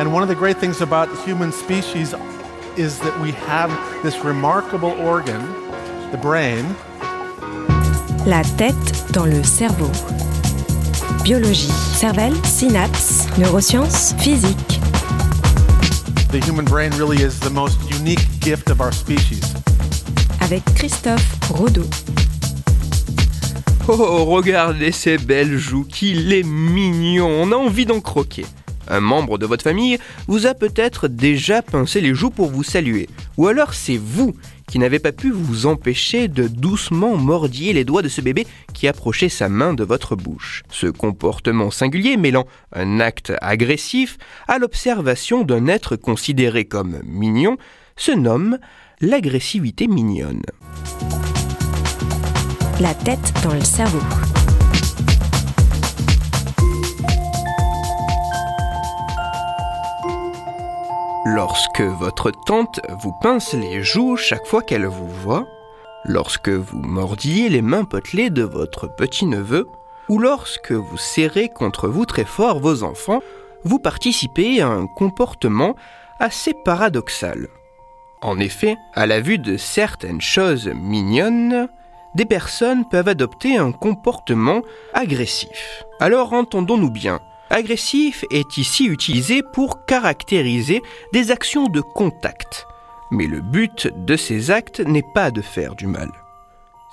And one of the great things about human species is that we have this remarkable organ, the brain. La tête dans le cerveau. Biologie, cervelle, synapses, neurosciences, physique. The human brain really is the most unique gift of our species. Avec Christophe Rodeau. Oh, regardez ces belles joues, qu'il est mignon, on a envie d'en croquer. Un membre de votre famille vous a peut-être déjà pincé les joues pour vous saluer. Ou alors c'est vous qui n'avez pas pu vous empêcher de doucement mordiller les doigts de ce bébé qui approchait sa main de votre bouche. Ce comportement singulier mêlant un acte agressif à l'observation d'un être considéré comme mignon se nomme l'agressivité mignonne. La tête dans le cerveau. Lorsque votre tante vous pince les joues chaque fois qu'elle vous voit, lorsque vous mordillez les mains potelées de votre petit-neveu, ou lorsque vous serrez contre vous très fort vos enfants, vous participez à un comportement assez paradoxal. En effet, à la vue de certaines choses mignonnes, des personnes peuvent adopter un comportement agressif. Alors entendons-nous bien, agressif est ici utilisé pour caractériser des actions de contact. Mais le but de ces actes n'est pas de faire du mal.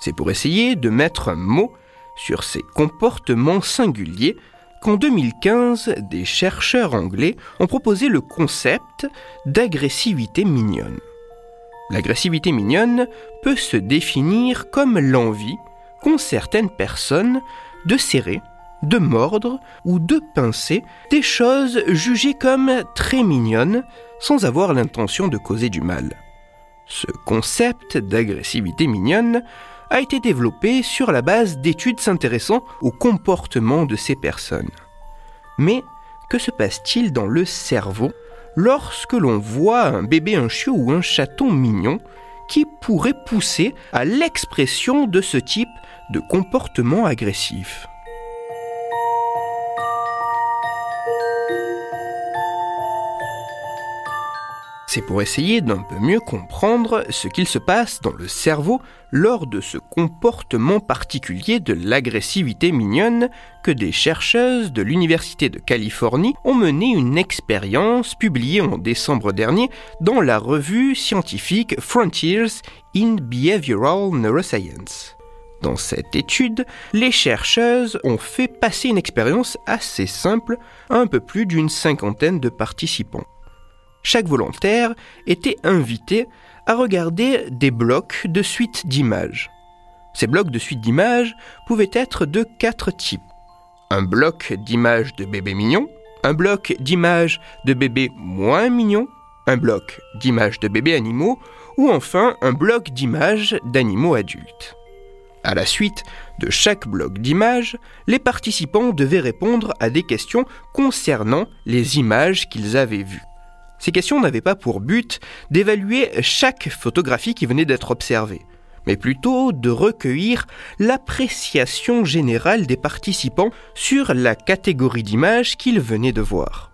C'est pour essayer de mettre un mot sur ces comportements singuliers qu'en 2015, des chercheurs anglais ont proposé le concept d'agressivité mignonne. L'agressivité mignonne peut se définir comme l'envie qu'ont certaines personnes de serrer, de mordre ou de pincer des choses jugées comme très mignonnes sans avoir l'intention de causer du mal. Ce concept d'agressivité mignonne a été développé sur la base d'études s'intéressant au comportement de ces personnes. Mais que se passe-t-il dans le cerveau lorsque l'on voit un bébé, un chiot ou un chaton mignon qui pourrait pousser à l'expression de ce type de comportement agressif? C'est pour essayer d'un peu mieux comprendre ce qu'il se passe dans le cerveau lors de ce comportement particulier de l'agressivité mignonne que des chercheuses de l'Université de Californie ont mené une expérience publiée en décembre dernier dans la revue scientifique Frontiers in Behavioral Neuroscience. Dans cette étude, les chercheuses ont fait passer une expérience assez simple à un peu plus d'une cinquantaine de participants chaque volontaire était invité à regarder des blocs de suite d'images. Ces blocs de suite d'images pouvaient être de quatre types. Un bloc d'images de bébés mignons, un bloc d'images de bébés moins mignons, un bloc d'images de bébés animaux, ou enfin un bloc d'images d'animaux adultes. À la suite de chaque bloc d'images, les participants devaient répondre à des questions concernant les images qu'ils avaient vues. Ces questions n'avaient pas pour but d'évaluer chaque photographie qui venait d'être observée, mais plutôt de recueillir l'appréciation générale des participants sur la catégorie d'images qu'ils venaient de voir.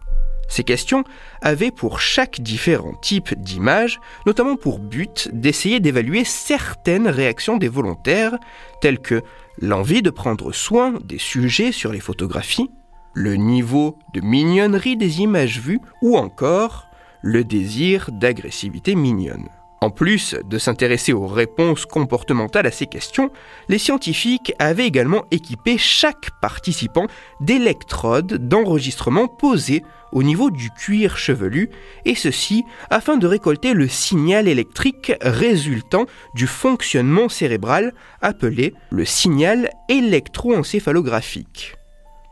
Ces questions avaient pour chaque différent type d'image, notamment pour but d'essayer d'évaluer certaines réactions des volontaires, telles que l'envie de prendre soin des sujets sur les photographies, le niveau de mignonnerie des images vues, ou encore le désir d'agressivité mignonne. En plus de s'intéresser aux réponses comportementales à ces questions, les scientifiques avaient également équipé chaque participant d'électrodes d'enregistrement posées au niveau du cuir chevelu, et ceci afin de récolter le signal électrique résultant du fonctionnement cérébral appelé le signal électroencéphalographique.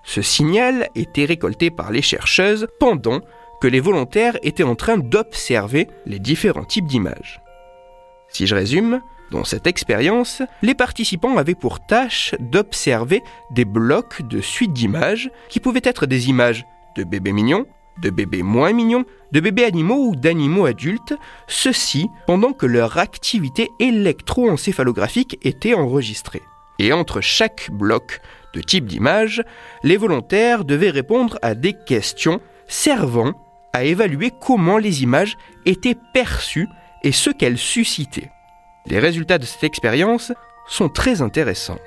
Ce signal était récolté par les chercheuses pendant les volontaires étaient en train d'observer les différents types d'images. Si je résume, dans cette expérience, les participants avaient pour tâche d'observer des blocs de suite d'images qui pouvaient être des images de bébés mignons, de bébés moins mignons, de bébés animaux ou d'animaux adultes, ceci pendant que leur activité électroencéphalographique était enregistrée. Et entre chaque bloc de type d'image, les volontaires devaient répondre à des questions servant à évaluer comment les images étaient perçues et ce qu'elles suscitaient. Les résultats de cette expérience sont très intéressants.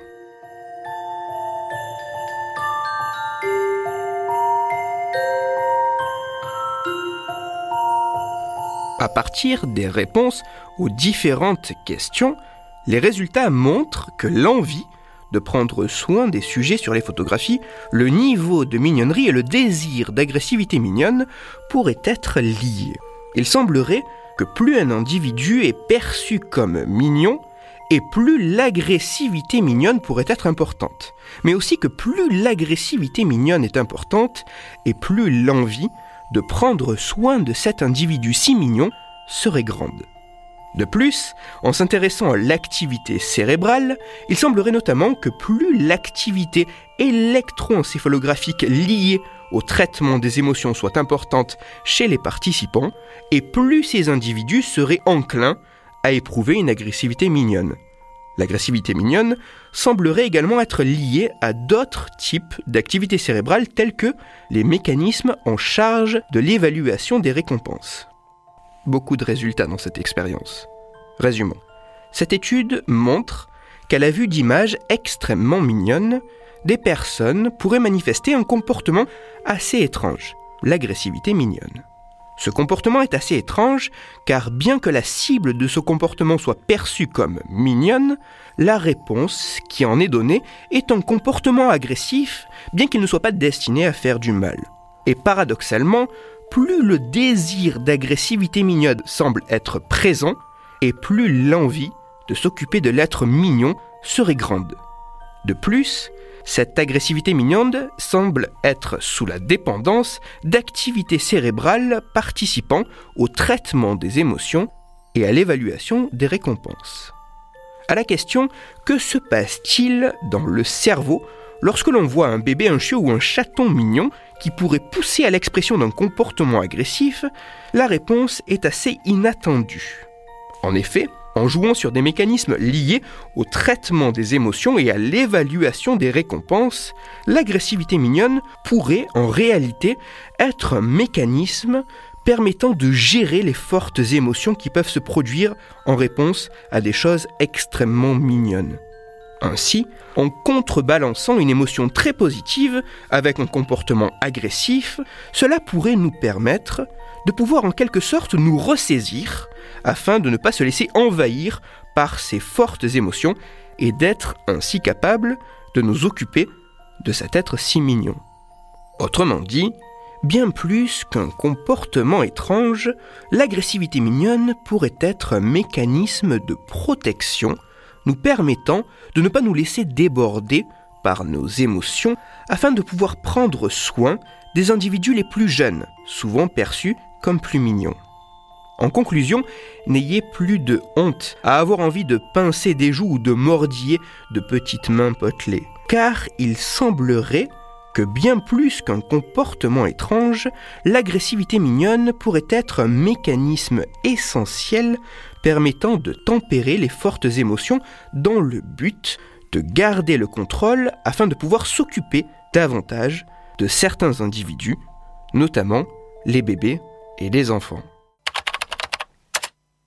À partir des réponses aux différentes questions, les résultats montrent que l'envie de prendre soin des sujets sur les photographies, le niveau de mignonnerie et le désir d'agressivité mignonne pourraient être liés. Il semblerait que plus un individu est perçu comme mignon, et plus l'agressivité mignonne pourrait être importante. Mais aussi que plus l'agressivité mignonne est importante, et plus l'envie de prendre soin de cet individu si mignon serait grande. De plus, en s'intéressant à l'activité cérébrale, il semblerait notamment que plus l'activité électroencéphalographique liée au traitement des émotions soit importante chez les participants, et plus ces individus seraient enclins à éprouver une agressivité mignonne. L'agressivité mignonne semblerait également être liée à d'autres types d'activités cérébrales telles que les mécanismes en charge de l'évaluation des récompenses beaucoup de résultats dans cette expérience. Résumons. Cette étude montre qu'à la vue d'images extrêmement mignonnes, des personnes pourraient manifester un comportement assez étrange, l'agressivité mignonne. Ce comportement est assez étrange car bien que la cible de ce comportement soit perçue comme mignonne, la réponse qui en est donnée est un comportement agressif bien qu'il ne soit pas destiné à faire du mal. Et paradoxalement, plus le désir d'agressivité mignonne semble être présent, et plus l'envie de s'occuper de l'être mignon serait grande. De plus, cette agressivité mignonne semble être sous la dépendance d'activités cérébrales participant au traitement des émotions et à l'évaluation des récompenses. À la question que se passe-t-il dans le cerveau lorsque l'on voit un bébé, un chiot ou un chaton mignon qui pourrait pousser à l'expression d'un comportement agressif, la réponse est assez inattendue. En effet, en jouant sur des mécanismes liés au traitement des émotions et à l'évaluation des récompenses, l'agressivité mignonne pourrait en réalité être un mécanisme permettant de gérer les fortes émotions qui peuvent se produire en réponse à des choses extrêmement mignonnes. Ainsi, en contrebalançant une émotion très positive avec un comportement agressif, cela pourrait nous permettre de pouvoir en quelque sorte nous ressaisir afin de ne pas se laisser envahir par ces fortes émotions et d'être ainsi capable de nous occuper de cet être si mignon. Autrement dit, bien plus qu'un comportement étrange, l'agressivité mignonne pourrait être un mécanisme de protection nous permettant de ne pas nous laisser déborder par nos émotions afin de pouvoir prendre soin des individus les plus jeunes, souvent perçus comme plus mignons. En conclusion, n'ayez plus de honte à avoir envie de pincer des joues ou de mordiller de petites mains potelées, car il semblerait que bien plus qu'un comportement étrange, l'agressivité mignonne pourrait être un mécanisme essentiel permettant de tempérer les fortes émotions dans le but de garder le contrôle afin de pouvoir s'occuper davantage de certains individus, notamment les bébés et les enfants.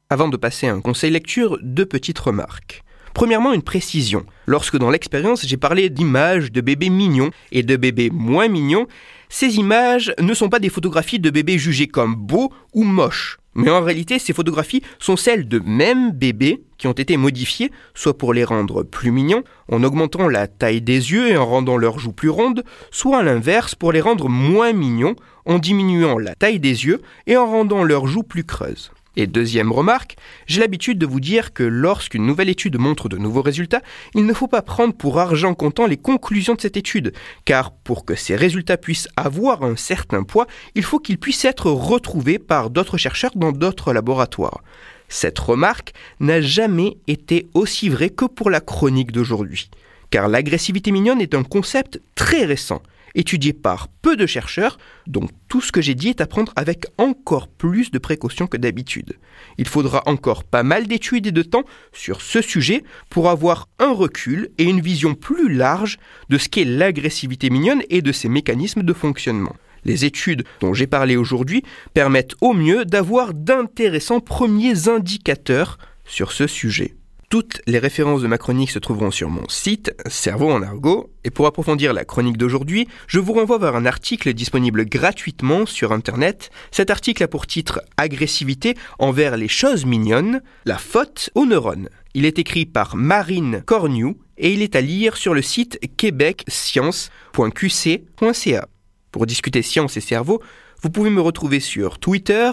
Avant de passer à un conseil lecture, deux petites remarques. Premièrement, une précision. Lorsque dans l'expérience j'ai parlé d'images de bébés mignons et de bébés moins mignons, ces images ne sont pas des photographies de bébés jugés comme beaux ou moches. Mais en réalité, ces photographies sont celles de mêmes bébés qui ont été modifiés, soit pour les rendre plus mignons, en augmentant la taille des yeux et en rendant leurs joues plus rondes, soit à l'inverse pour les rendre moins mignons, en diminuant la taille des yeux et en rendant leurs joues plus creuses. Et deuxième remarque, j'ai l'habitude de vous dire que lorsqu'une nouvelle étude montre de nouveaux résultats, il ne faut pas prendre pour argent comptant les conclusions de cette étude, car pour que ces résultats puissent avoir un certain poids, il faut qu'ils puissent être retrouvés par d'autres chercheurs dans d'autres laboratoires. Cette remarque n'a jamais été aussi vraie que pour la chronique d'aujourd'hui, car l'agressivité mignonne est un concept très récent étudié par peu de chercheurs, donc tout ce que j'ai dit est à prendre avec encore plus de précautions que d'habitude. Il faudra encore pas mal d'études et de temps sur ce sujet pour avoir un recul et une vision plus large de ce qu'est l'agressivité mignonne et de ses mécanismes de fonctionnement. Les études dont j'ai parlé aujourd'hui permettent au mieux d'avoir d'intéressants premiers indicateurs sur ce sujet. Toutes les références de ma chronique se trouveront sur mon site, Cerveau en argot, et pour approfondir la chronique d'aujourd'hui, je vous renvoie vers un article disponible gratuitement sur Internet. Cet article a pour titre Agressivité envers les choses mignonnes, la faute aux neurones. Il est écrit par Marine Cornu et il est à lire sur le site québecscience.qc.ca. Pour discuter science et cerveau, vous pouvez me retrouver sur Twitter,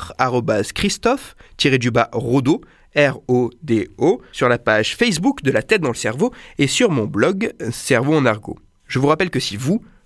Christophe-Rodo, R-O-D-O, sur la page Facebook de La tête dans le cerveau et sur mon blog Cerveau en argot. Je vous rappelle que si vous,